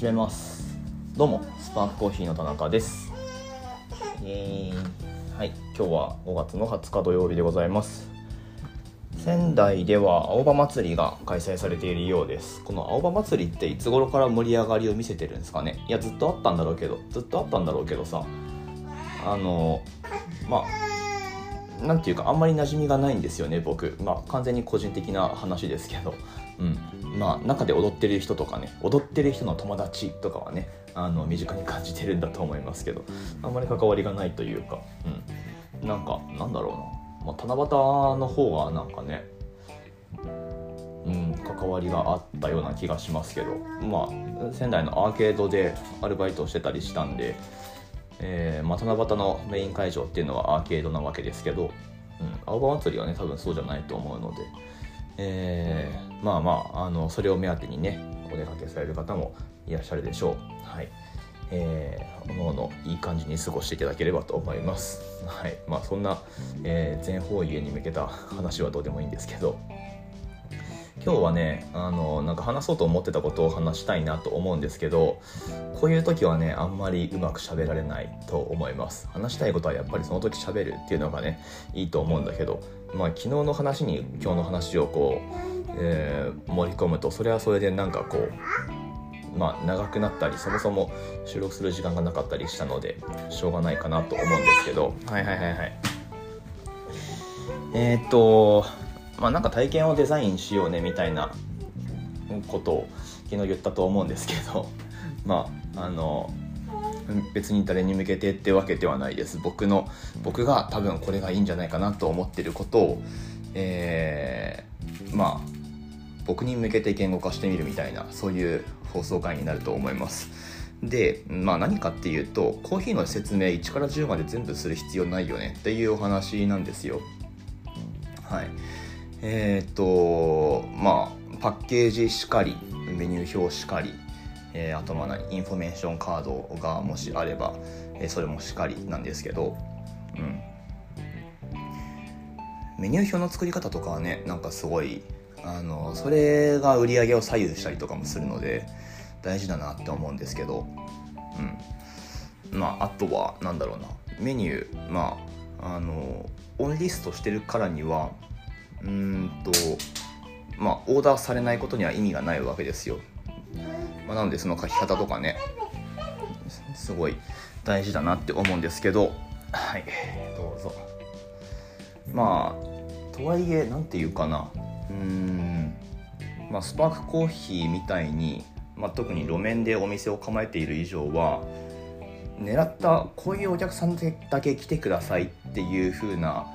始めます。どうもスパークコーヒーの田中です。えー、はい今日は5月の20日土曜日でございます。仙台では青葉祭りが開催されているようです。この青葉祭りっていつ頃から盛り上がりを見せてるんですかね？いやずっとあったんだろうけどずっとあったんだろうけどさ。あのまあなんていうかあんまり馴染みがないんですよね僕。まあ完全に個人的な話ですけど。うん。まあ中で踊ってる人とかね踊ってる人の友達とかはねあの身近に感じてるんだと思いますけど。あんまり関わりがないというか。うん。なんかなんだろうな、まあ、七夕の方がなんかねうん、関わりがあったような気がしますけど。まあ仙台のアーケードでアルバイトをしてたりしたんで、えーまあ、七夕のメイン会場っていうのはアーケードなわけですけど、うん、青葉祭りはね多分そうじゃないと思うので、えーまあまああのそれを目当てにねお出かけされる方もいらっしゃるでしょう。はいえー、おのおのいい感じに過ごしていただければと思います。はいまあ、そんな、えー全方位へに向けた話はどうでもいいんですけど今日はねあのなんか話そうと思ってたことを話したいなと思うんですけどこういう時はねあんまりうまく喋られないと思います。話したいことはやっぱりその時喋るっていうのがねいいと思うんだけどまあ昨日の話に今日の話をこう、えー盛り込むとそれはそれでなんかこうまあ長くなったりそもそも収録する時間がなかったりしたのでしょうがないかなと思うんですけど。はいはいはいはい。えーっとまあなんか体験をデザインしようねみたいなことを昨日言ったと思うんですけど まああの別に誰に向けてってわけではないです。僕の僕が多分これがいいんじゃないかなと思ってることをえーまあ僕に向けて言語化してみるみたいなそういう放送回になると思います。でまあ何かっていうとコーヒーの説明1から10まで全部する必要ないよねっていうお話なんですよ。はい。えーとまあパッケージしかりメニュー表しかり、えーあとまあインフォメーションカードがもしあれば、えーそれもしかりなんですけどうん。メニュー表の作り方とかはねなんかすごいあのそれが売り上げを左右したりとかもするので大事だなって思うんですけどうん。まああとはなんだろうな。メニューまああの on list してるからにはうんとまあオーダーされないことには意味がないわけですよ、まあ、なのでその書き方とかねすごい大事だなって思うんですけど。はいどうぞ。まあとはいえ何て言うかな。うんまあスパークコーヒーみたいに、まあ、特に路面でお店を構えている以上は狙ったこういうお客さんだけ来てくださいっていう風な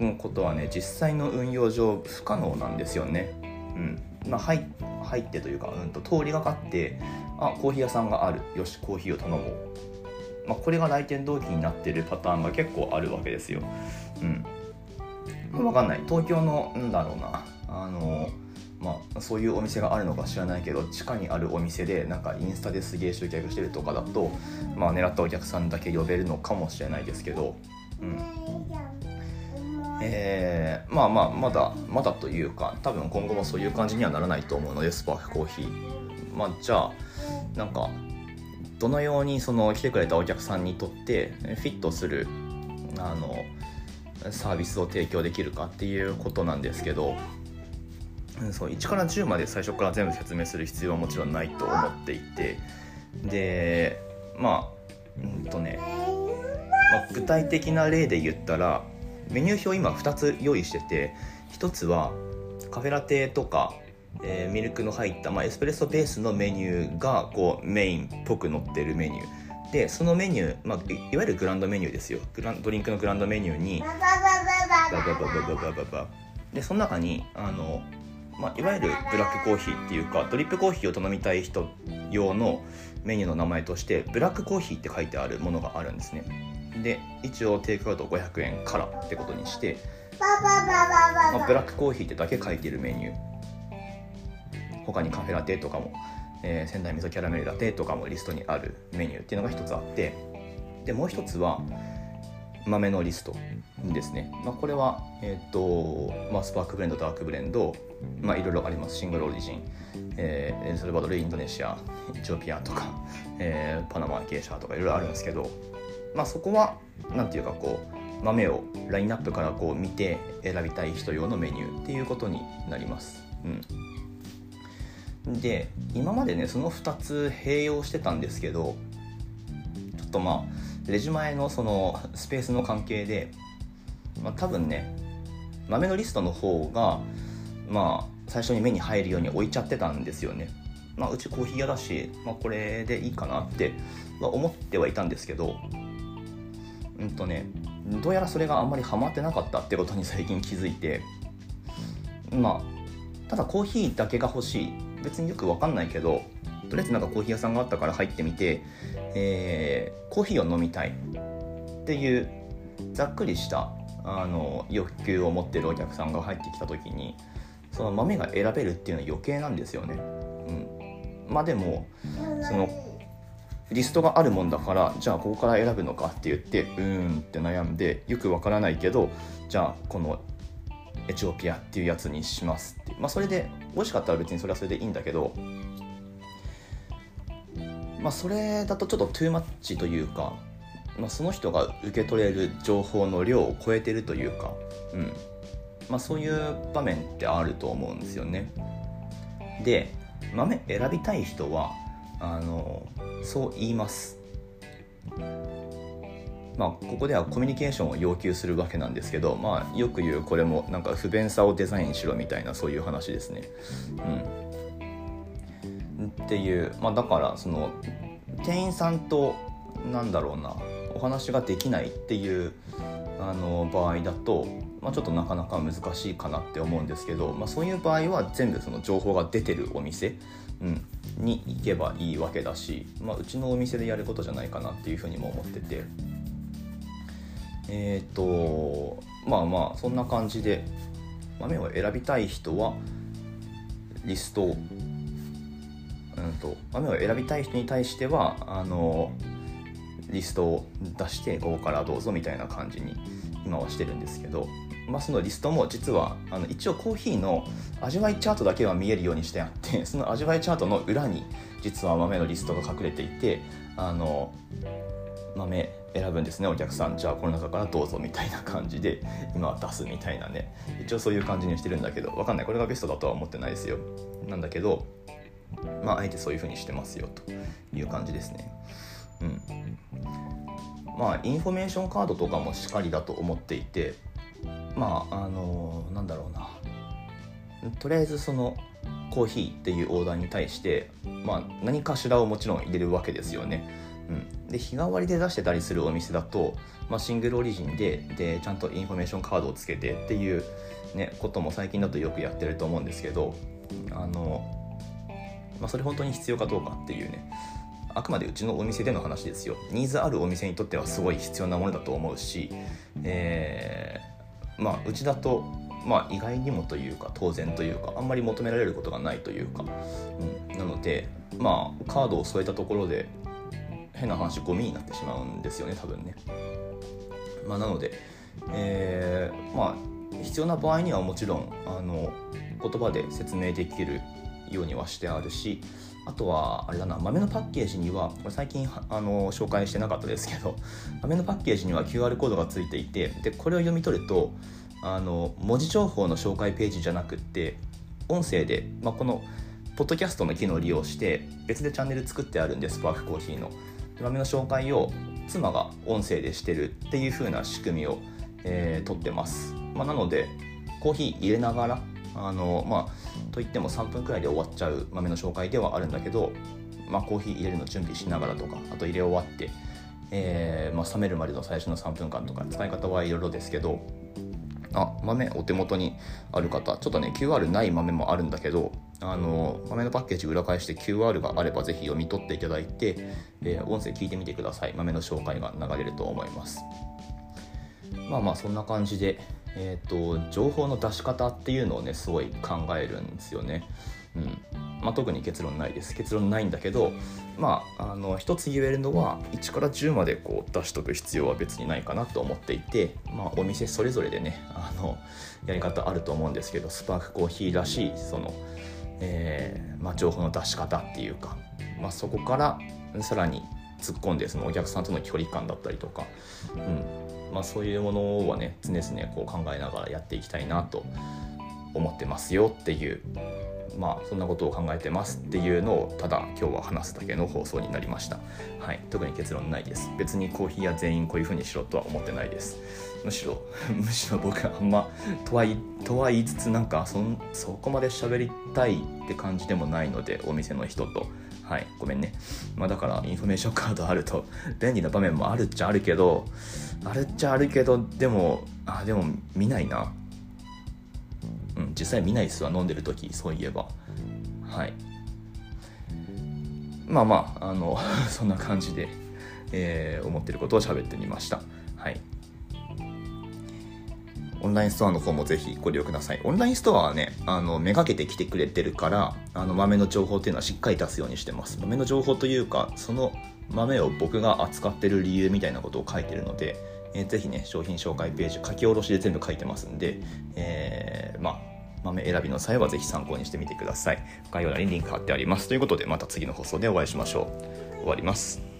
うんことはね実際の運用上不可能なんですよね。うん。まあ、入入ってというか、うん、と通りがかってあコーヒー屋さんがある。よしコーヒーを頼もう、まあ、これが来店動機になってるパターンが結構あるわけですよ。うん。分かんない。東京のなんだろうな。あのまあそういうお店があるのか知らないけど地下にあるお店でなんかインスタですげえ集客してるとかだとまあ狙ったお客さんだけ呼べるのかもしれないですけどうん。えーまあまあまだまだというか多分今後もそういう感じにはならないと思うのでスパークコーヒーまあじゃあなんかどのようにその来てくれたお客さんにとってフィットするあのサービスを提供できるかっていうことなんですけどそう1から10まで最初から全部説明する必要はもちろんないと思っていてでまあうんとね、まあ具体的な例で言ったらメニュー表今2つ用意してて1つはカフェラテとか、えーミルクの入った、まあ、エスプレッソベースのメニューがこうメインっぽく載ってるメニュー。でそのメニュー、まあ、いわゆるグランドメニューですよ。グランドリンクのグランドメニューにババババババババでその中にあの、まあ、いわゆるブラックコーヒーっていうかドリップコーヒーを頼みたい人用のメニューの名前としてブラックコーヒーって書いてあるものがあるんですねで一応テイクアウト500円からってことにして、まあ、ブラックコーヒーってだけ書いてるメニュー。他にカフェラテとかも、えー仙台味噌キャラメルラテとかもリストにあるメニューっていうのが一つあって。でもう一つは豆のリストですね、まあ、これは、えーとまあ、スパークブレンドダークブレンド、まあ、いろいろあります。シングルオリジン、えー、エルサルバドルインドネシアエチオピアとか、えー、パナマゲーシャとかいろいろあるんですけど、まあ、そこはなんていうかこう豆をラインナップからこう見て選びたい人用のメニューっていうことになります。うん、で今までねその2つ併用してたんですけどちょっとまあレジ前のそのスペースの関係で、まあ、多分ね豆のリストの方がまあ最初に目に入るように置いちゃってたんですよね。まあ、うちコーヒー屋だし、まあ、これでいいかなって思ってはいたんですけどうんとねどうやらそれがあんまりハマってなかったってことに最近気づいてまあただコーヒーだけが欲しい。別によく分かんないけどとりあえずなんかコーヒー屋さんがあったから入ってみて、えー、コーヒーを飲みたい。っていうざっくりしたあの欲求を持ってるお客さんが入ってきた時にその豆が選べるっていうのは余計なんですよね。うん、まあでもそのリストがあるもんだからじゃあここから選ぶのかって言ってうーんって悩んでよくわからないけどじゃあこのエチオピアっていうやつにしますって。まあそれで美味しかったら別にそれはそれでいいんだけどまあそれだとちょっとトゥーマッチというか、まあ、その人が受け取れる情報の量を超えてるというかうん。まあそういう場面ってあると思うんですよね。で豆選びたい人はあのそう言います。まあ、ここではコミュニケーションを要求するわけなんですけど、まあ、よく言うこれもなんか不便さをデザインしろみたいなそういう話ですね。うん、っていう、まあ、だからその店員さんとなんだろうなお話ができないっていうあの場合だと、まあ、ちょっとなかなか難しいかなって思うんですけど、まあ、そういう場合は全部その情報が出てるお店、うん、に行けばいいわけだし、まあ、うちのお店でやることじゃないかなっていうふうにも思ってて。えっ、とまあまあそんな感じで豆を選びたい人はリストを、うんと、豆を選びたい人に対してはあのリストを出してここからどうぞみたいな感じに今はしてるんですけど。まあ、そのリストも実はあの一応コーヒーの味わいチャートだけは見えるようにしてあって その味わいチャートの裏に実は豆のリストが隠れていてあの豆選ぶんですねお客さん。じゃあこの中からどうぞみたいな感じで 今は出すみたいなね。一応そういう感じにしてるんだけど分かんない。これがベストだとは思ってないですよ。なんだけどまああえてそういう風にしてますよという感じですね。うん。まあインフォメーションカードとかもしかりだと思っていてまああのなんだろうな。とりあえずそのコーヒーっていうオーダーに対して、まあ、何かしらをもちろん入れるわけですよね。うん、で日替わりで出してたりするお店だと、まあ、シングルオリジンででちゃんとインフォメーションカードをつけてっていう、ね、ことも最近だとよくやってると思うんですけどあの、まあ、それ本当に必要かどうかっていうねあくまでうちのお店での話ですよ。ニーズあるお店にとってはすごい必要なものだと思うし、えーまあうちだとまあ意外にもというか当然というかあんまり求められることがないというか、うん、なのでまあカードを添えたところで変な話ゴミになってしまうんですよね多分ね。まあ、なので、えー、まあ必要な場合にはもちろんあの言葉で説明できるようにはしてあるしあとはあれだな豆のパッケージにはこれ最近あの紹介してなかったですけど 豆のパッケージには QR コードがついていてでこれを読み取るとあの文字情報の紹介ページじゃなくって音声で、まあ、このポッドキャストの機能を利用して別でチャンネル作ってあるんですパーフコーヒーの。豆の紹介を妻が音声でしてるっていう風な仕組みを、えー、取ってます、まあ、なのでコーヒー入れながらあのまあといっても3分くらいで終わっちゃう豆の紹介ではあるんだけど、まあ、コーヒー入れるの準備しながらとかあと入れ終わって、えーまあ、冷めるまでの最初の3分間とか使い方はいろいろですけどあ豆お手元にある方ちょっとね QR ない豆もあるんだけどあの豆のパッケージ裏返して QR があればぜひ読み取っていただいて、えー、音声聞いてみてください。豆の紹介が流れると思います。まあまあそんな感じでえーと、情報の出し方っていうのをねすごい考えるんですよね。うん。まあ、特に結論ないです。結論ないんだけどまああの一つ言えるのは1から10までこう出しとく必要は別にないかなと思っていて、まあ、お店それぞれでねあのやり方あると思うんですけどスパークコーヒーらしいその、えーまあ、情報の出し方っていうか、まあ、そこからさらに突っ込んでそのお客さんとの距離感だったりとか、うん。まあ、そういうものはね常々こう考えながらやっていきたいなと思ってますよっていうまあそんなことを考えてますっていうのをただ今日は話すだけの放送になりました、はい、特に結論ないです。別にコーヒー屋全員こういう風にしろとは思ってないです。むしろ むしろ僕はあんまとはとは言いつつなんかそそこまで喋りたいって感じでもないのでお店の人と。はいごめんね。まあだからインフォメーションカードあると 便利な場面もあるっちゃあるけどあるっちゃあるけどでもあでも見ないな。うん、実際見ないっすわ飲んでる時そういえば。はい。まあまああの そんな感じで、えー、思ってることを喋ってみました。はい。オンラインストアの方もぜひご利用ください。オンラインストアはね、あの、めがけて来てくれてるから、あの、豆の情報っていうのはしっかり出すようにしてます。豆の情報というか、その豆を僕が扱ってる理由みたいなことを書いてるので、えー、ぜひね、商品紹介ページ、書き下ろしで全部書いてますんで、えー、まあ、豆選びの際はぜひ参考にしてみてください。概要欄にリンク貼ってあります。ということで、また次の放送でお会いしましょう。終わります。